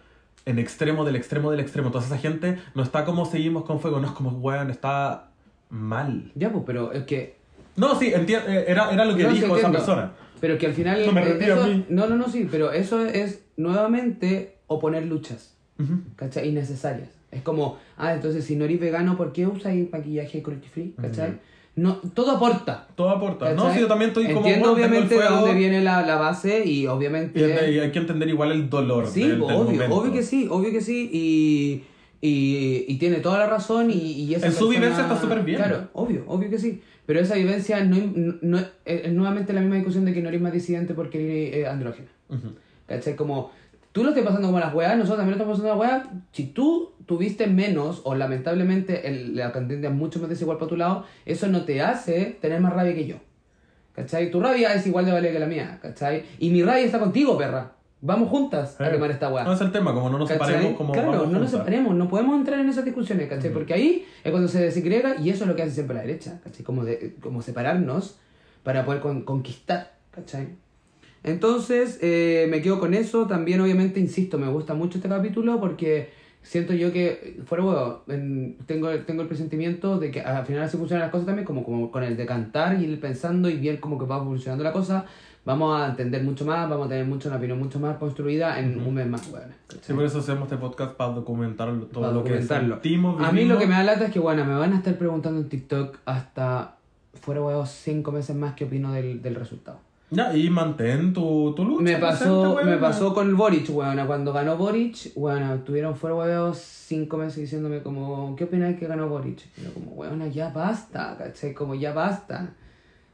En extremo del extremo del extremo. Entonces esa gente no está como seguimos con fuego, no es como, weón, está mal. Ya, pues, pero es que No, sí, entiendo, era, era lo que No, dijo esa entiendo. persona. Pero que al final. No me eh, eso- a mí. No, no, no, sí, pero eso es nuevamente oponer luchas, Ujú. ¿cachai? Innecesarias. Es como, ah, entonces si no eres vegano, ¿por qué usas maquillaje cruelty free? ¿cachai? Ujú. No, todo aporta. Todo aporta. No, ¿cachai? sí, yo también estoy como, Entiendo tengo el obviamente de dónde viene la, la base y Y, obviamente. y hay que entender igual el dolor. Sí, del- del obvio, momento. obvio que sí, obvio que sí. Y, y, y tiene toda la razón y, y esa En su persona- vivencia está súper bien. Claro, obvio, obvio que sí. Pero esa vivencia no, no- no- es, es nuevamente la misma discusión de que no eres más disidente porque eres eh, andrógena. Ujú. ¿Cachai? Como tú lo estás pasando como las weas, nosotros también lo estamos pasando las weas. Si tú tuviste menos, o lamentablemente el, la cantidad es mucho más desigual para tu lado, eso no te hace tener más rabia que yo. ¿Cachai? Tu rabia es igual de válida que la mía, ¿cachai? Y mi rabia está contigo, perra. Vamos juntas a Eh, quemar esta wea. No es el tema, como no nos ¿Cachai? separemos como Claro, vamos no nos separemos, no podemos entrar en esas discusiones, ¿cachai? Porque ahí es cuando se desegrega y eso es lo que hace siempre la derecha, ¿cachai? Como, de, como separarnos para poder con- conquistar, ¿cachai? Entonces, eh, me quedo con eso. También, obviamente, insisto, me gusta mucho este capítulo porque siento yo que, fuera huevo, en- tengo, tengo el presentimiento de que al final así funcionan las cosas también, como, como con el de cantar y el pensando y ver cómo que va evolucionando la cosa. Vamos a entender mucho más, vamos a tener mucho, una opinión mucho más construida en un mes más, bueno, Sí, por eso hacemos este podcast para documentar todo para lo que documentarlo. sentimos, A mí lo que me da lata es que, bueno, me van a estar preguntando en TikTok hasta fuera huevos cinco meses más que opino del, del resultado. Ya, y mantén tu, tu lucha. Me pasó, me pasó con Boric, weona. Cuando ganó Boric, weona, tuvieron fuera huevos cinco meses diciéndome como, ¿qué opináis que ganó Boric? Y yo como, weona, ya basta, ¿cachai? Como, ya basta.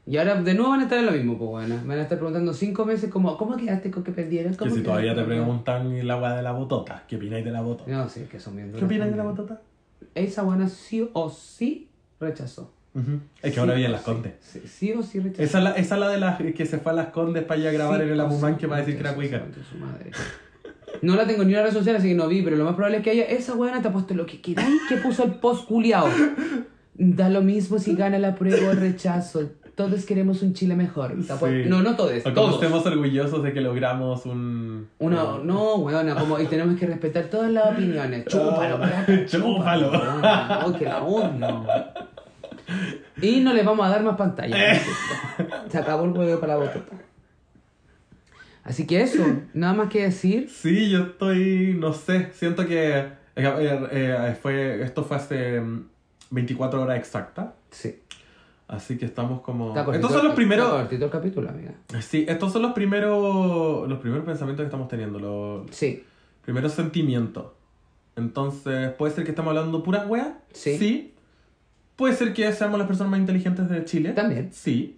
Y ahora de nuevo van a estar en lo mismo, pues. Me van a estar preguntando cinco meses como, ¿cómo quedaste con que perdieron? Que ¿Cómo si todavía te preguntan el agua de la botota, ¿qué opináis de la botota? No, sí, que son bien ¿Qué opináis de la botota? Esa buena sí o sí rechazó. Es que Sí ahora o viene las condes. Sí, sí o sí rechazó. Esa es la, esa es la de las que se fue a las condes para ir a grabar en el sí que va a decir que era cuica. santo su madre. No la tengo ni en una red social, así que no vi, pero lo más probable es que haya. Esa buena te ha puesto lo que queráis que puso el post culiao. Da lo mismo si gana la prueba o el rechazo. Todos queremos un Chile mejor. Sí. No, no todos, O todos. estemos orgullosos de que logramos un... Uno, no, weona, como, y tenemos que respetar todas las opiniones. Chúpalo, plata, Ah, Chúpalo. weona. Oh, que la odio. Y no le vamos a dar más pantalla. Se acabó el juego para la botota. Así que eso, nada más que decir. Sí, yo estoy, no sé, siento que eh, eh, eh, fue, esto fue hace mm, 24 horas exactas, Sí. Así que estamos como... Cortito- Estos son los primeros... cortito el capítulo, amiga. Sí, estos son los primeros, los primeros pensamientos que estamos teniendo, los Sí. primeros sentimientos. Entonces, puede ser que estamos hablando pura wea. Sí. Puede ser que seamos las personas más inteligentes de Chile. También. Sí.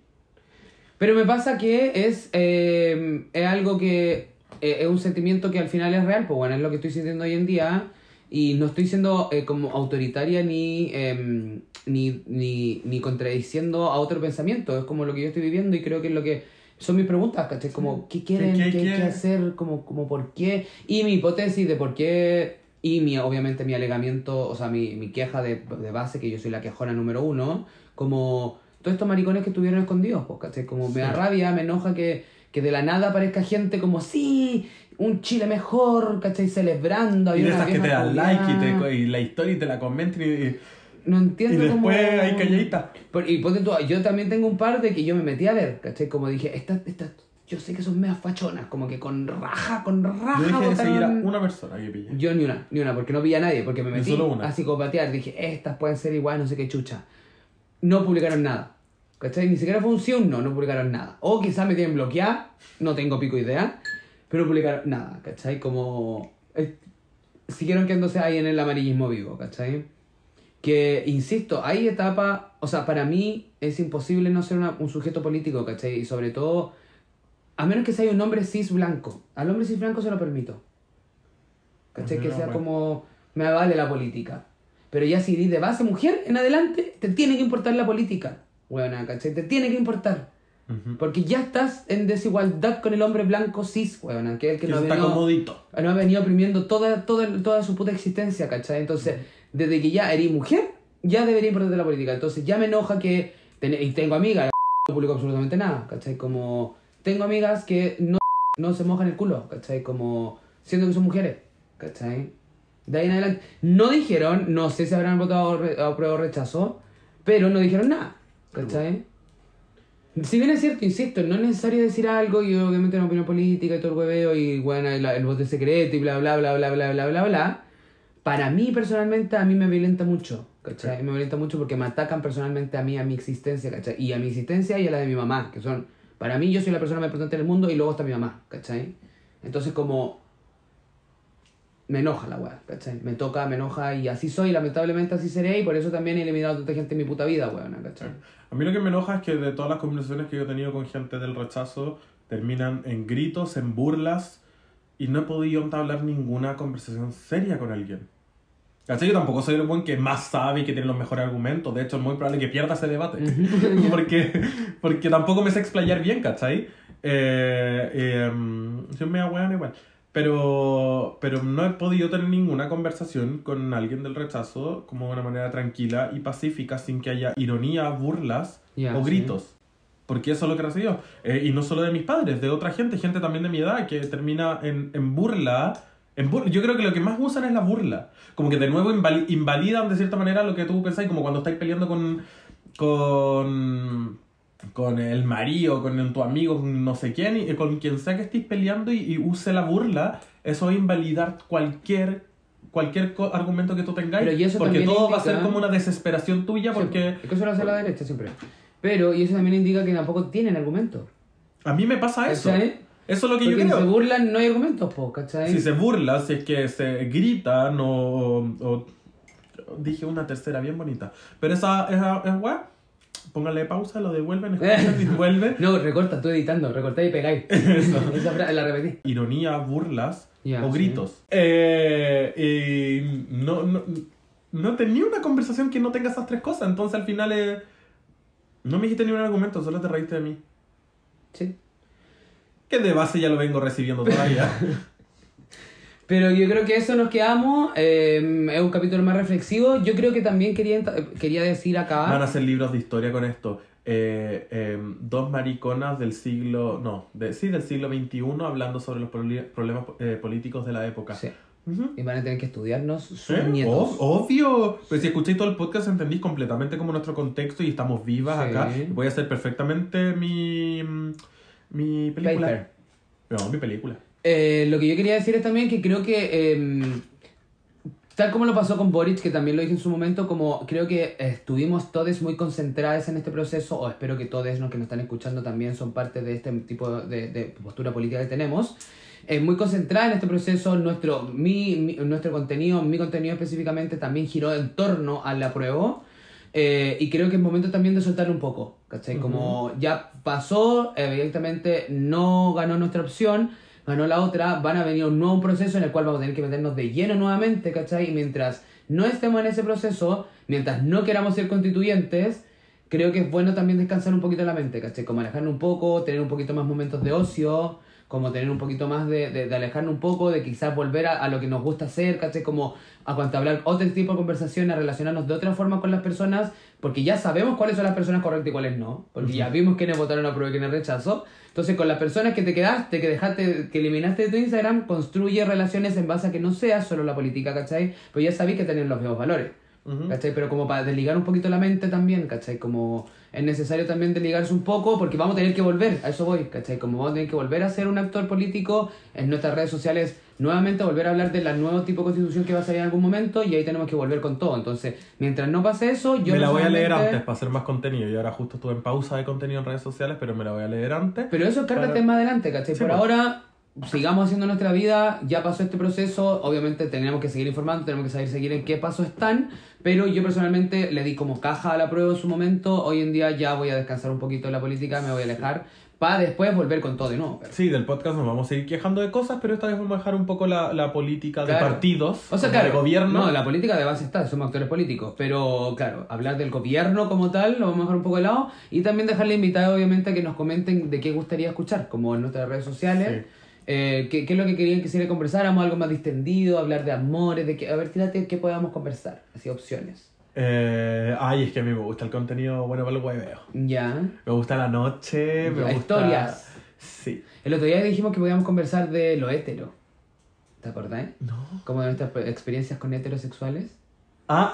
Pero me pasa que es, eh, es algo que eh, es un sentimiento que al final es real, pues bueno, es lo que estoy sintiendo hoy en día y no estoy siendo eh, como autoritaria ni, em, ni, ni, ni contradiciendo a otro pensamiento, es como lo que yo estoy viviendo y creo que es lo que son mis preguntas, ¿cachai? Como, ¿qué quieren? ¿Qué- ¿Qué, qué hay que hacer? Como, como, ¿por qué? Y mi hipótesis de por qué y mi, obviamente mi alegamiento, o sea, mi, mi queja de, de base, que yo soy la quejona número uno, como todos estos maricones que estuvieron escondidos, pues, ¿cachai? Como me da rabia, me enoja que, que de la nada aparezca gente como, sí, un Chile mejor, ¿cachai? Celebrando. Y de esas que te dan like y, te, y la historia y te la comentan y, y, No y entiendo después cómo... hay calladita. Por- y ponte tú, yo también tengo un par de que yo me metí a ver, ¿cachai? Como dije, estas, estas, yo sé que son medias fachonas, como que con raja, con raja. Yo dejé de seguir a una persona que pillé. Yo ni una, ni una, porque no vi a nadie, porque me metí a psicopatear. Dije, estas pueden ser igual, no sé qué chucha. No publicaron nada. ¿Cachai? Ni siquiera fue un sí o un no, no publicaron nada. O quizás me tienen bloqueada, no tengo pico idea, pero publicaron nada, ¿cachai? Como... eh, siguieron quedándose ahí en el amarillismo vivo, ¿cachai? Que, insisto, hay etapas, o sea, para mí es imposible no ser una- un sujeto político, ¿cachai? Y sobre todo, a menos que sea un hombre cis blanco. Al hombre cis blanco se lo permito. ¿Cachai? Que sea como, me vale la política. Pero ya si eres de base mujer en adelante, te tiene que importar la política. Bueno, ¿cachai? Te tiene que importar. Porque ya estás en desigualdad con el hombre blanco cis, weón, que es el que Que no ha está venido, comodito. no ha venido oprimiendo toda, toda, toda su puta existencia, ¿cachai? Entonces, desde que ya eres mujer, ya debería importarte la política. Entonces, ya me enoja que. ten- y tengo amigas, no publico absolutamente nada, ¿cachai? Como. Tengo amigas que no, no se mojan el culo, ¿cachai? Como. Siendo que son mujeres, ¿cachai? De ahí en adelante. No dijeron, no sé si habrán votado a prueba o rechazo, pero no dijeron nada, ¿cachai? Si bien es cierto, insisto, no es necesario decir algo y obviamente una opinión política y todo el hueveo y bueno, el, el bote secreto y bla, bla, bla, bla, bla, bla, bla, bla. Para mí personalmente, a mí me violenta mucho, ¿cachai? Me violenta mucho porque me atacan personalmente a mí, a mi existencia, ¿cachai? Y a mi existencia y a la de mi mamá, que son, para mí yo soy la persona más importante del mundo y luego está mi mamá, ¿cachai? Entonces como me enoja la weá, ¿cachai? Me toca, me enoja y así soy, lamentablemente así seré y por eso también he eliminado a tanta gente en mi puta vida, weón, ¿cachai? A mí lo que me enoja es que de todas las conversaciones que yo he tenido con gente del rechazo terminan en gritos, en burlas y no he podido entablar ninguna conversación seria con alguien. ¿Cachai? Yo tampoco soy el buen que más sabe y que tiene los mejores argumentos. De hecho, es muy probable que pierda ese debate. porque, porque tampoco me sé explayar bien, ¿cachai? Eh, eh, soy media weón igual. Pero, pero no he podido tener ninguna conversación con alguien del rechazo como de una manera tranquila y pacífica sin que haya ironía, burlas o sí. gritos. Porque eso es lo que recibió. Eh, y no solo de mis padres, de otra gente, gente también de mi edad, que termina en, en burla. En bur- Yo creo que lo que más usan es la burla. Como que de nuevo invali- invalidan de cierta manera lo que tú pensás, como cuando estáis peleando con. con. Con el marido, con tu amigo, con no sé quién, y con quien sea que estéis peleando y, y use la burla, eso es invalidar cualquier cualquier argumento que tú tengáis Pero y eso porque todo va a ser como una desesperación tuya porque Sí, eso lo hace la derecha siempre. Pero, y eso también indica que tampoco tienen argumentos. A mí me pasa eso. ¿Cachai? Eso es lo que Porque yo si se creo. burlan, no hay argumentos, po, ¿cachai? Si se burla, si es que se gritan o, o- Dije una tercera bien bonita. Pero esa esa- es guay. Póngale pausa, lo devuelven, escuchan y vuelven. No, recorta, estoy editando, recortáis y pegáis. Esa frase la repetí. Ironía, burlas o sí. gritos. Eh, y no, no, no tenía una conversación que no tenga esas tres cosas. Entonces al final eh, no me dijiste ni un argumento, solo te reíste de mí. Sí. Que de base ya lo vengo recibiendo todavía. Pero yo creo que eso nos quedamos. eh, es un capítulo más reflexivo. Yo creo que también quería, quería decir Van a acá. hacer libros de historia con esto. Eh, eh, dos mariconas del siglo. No, de, sí, del siglo XXI hablando sobre los problemas eh, políticos de la época. Sí. Y van a tener que estudiarnos sus ¿Eh? nietos. Ob- obvio. Pero si escucháis todo el podcast entendís completamente como nuestro contexto y estamos vivas Sí. acá. Voy a hacer perfectamente mi. mi película. Paper. No, mi película. Eh, lo que yo quería decir es también que creo que, eh, tal como lo pasó con Boric, que también lo dije en su momento, como creo que estuvimos todos muy concentrados en este proceso, o espero que todos los que nos están escuchando también son parte de este tipo de, de postura política que tenemos, eh, muy concentrada en este proceso, nuestro, mi, mi- nuestro contenido, mi contenido específicamente también giró en torno a la prueba. Eh, y creo que es momento también de soltar un poco, ¿cachai? Como ya pasó, evidentemente no ganó nuestra opción, ganó la otra, van a venir un nuevo proceso en el cual vamos a tener que meternos de lleno nuevamente, ¿cachai? Y mientras no estemos en ese proceso, mientras no queramos ser constituyentes, creo que es bueno también descansar un poquito la mente, ¿cachai? Como alejarnos un poco, tener un poquito más momentos de ocio, como tener un poquito más de, de, de alejarnos un poco, de quizás volver a, a lo que nos gusta hacer, ¿cachai? Como a hablar otro tipo de conversaciones, a relacionarnos de otra forma con las personas, porque ya sabemos cuáles son las personas correctas y cuáles no, porque ya vimos quiénes votaron a prueba y quiénes rechazo. Entonces, con las personas que te quedaste, que dejaste, que eliminaste de tu Instagram, construye relaciones en base a que no sea solo la política, ¿cachai? Pues ya sabéis que tienen los mismos valores. ¿Cachai? Pero como para desligar un poquito la mente también, ¿cachai? Como es necesario también desligarse un poco porque vamos a tener que volver, a eso voy, ¿cachai? Como vamos a tener que volver a ser un actor político en nuestras redes sociales, nuevamente volver a hablar de la nuevo tipo de constitución que va a salir en algún momento y ahí tenemos que volver con todo. Entonces, mientras no pase eso, yo me la voy a leer antes para hacer más contenido. Y ahora justo estuve en pausa de contenido en redes sociales, pero me la voy a leer antes. Pero eso cárgate Para- más adelante, ¿cachai? Sí, Por pues. ahora, sigamos haciendo nuestra vida, ya pasó este proceso, obviamente tenemos que seguir informando, tenemos que saber seguir en qué paso están, pero yo personalmente le di como caja a la prueba en su momento, hoy en día ya voy a descansar un poquito de la política, me voy a alejar, para después volver con todo de nuevo. pero- Sí, del podcast nos vamos a seguir quejando de cosas, pero esta vez vamos a dejar un poco la, la política de partidos, O sea, claro, de gobierno. No, la política de base está, somos actores políticos. Pero, claro, hablar del gobierno como tal lo vamos a dejar un poco de lado. Y también dejarle invitado, obviamente, a que nos comenten de qué gustaría escuchar, como en nuestras redes sociales. Sí. Eh, ¿qué, qué es lo que querían que si le conversáramos? Algo más distendido, hablar de amores, de que, a ver, tírate qué podamos conversar. Así, opciones. Eh, ay, es que a mí me gusta el contenido bueno para el hueveo. Ya. Me gusta la noche, me Ya, gusta... historias. Sí. El otro día dijimos que podíamos conversar de lo hetero. ¿Te acordás? No. Como de nuestras experiencias con heterosexuales. Ah,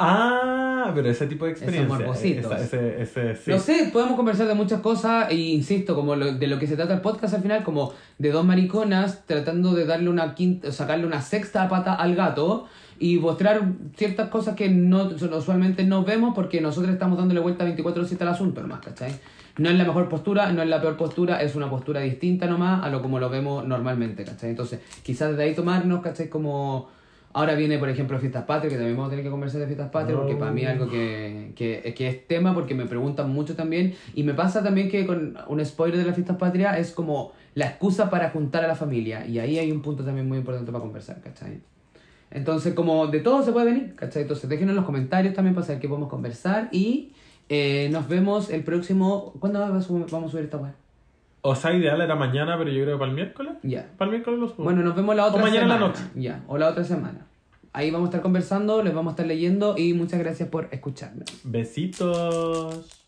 ah, pero ese tipo de experiencia. esa- ese, ese, sí. No sé, podemos conversar de muchas cosas e insisto, como lo- de lo que se trata el podcast al final, como de dos mariconas tratando de darle una quinta, sacarle una sexta pata al gato y mostrar ciertas cosas que no usualmente no vemos porque nosotros estamos dándole vuelta 24/7 al asunto nomás, ¿cachai? No es la mejor postura, no es la peor postura, es una postura distinta nomás a lo como lo vemos normalmente, ¿cachai? Entonces, quizás de ahí tomarnos, ¿cachai? Como... Ahora viene, por ejemplo, Fiestas Patrias, que también vamos a tener que conversar de Fiestas Patrias, porque para mí es algo que, que, que es tema, porque me preguntan mucho también. Y me pasa también que con un spoiler de las Fiestas Patrias es como la excusa para juntar a la familia. Y ahí hay un punto también muy importante para conversar, ¿cachai? Entonces, como de todo se puede venir, ¿cachai? Entonces, déjenos en los comentarios también para saber qué podemos conversar. Y eh, nos vemos el próximo... ¿Cuándo vamos a subir- vamos a subir esta web? O sea, ideal era mañana, pero yo creo que para el miércoles. Ya. Para el miércoles lo subo. Bueno, nos vemos la otra O mañana en la semana. noche. Ya, o la otra semana. Ahí vamos a estar conversando, les vamos a estar leyendo y muchas gracias por escucharnos. Besitos.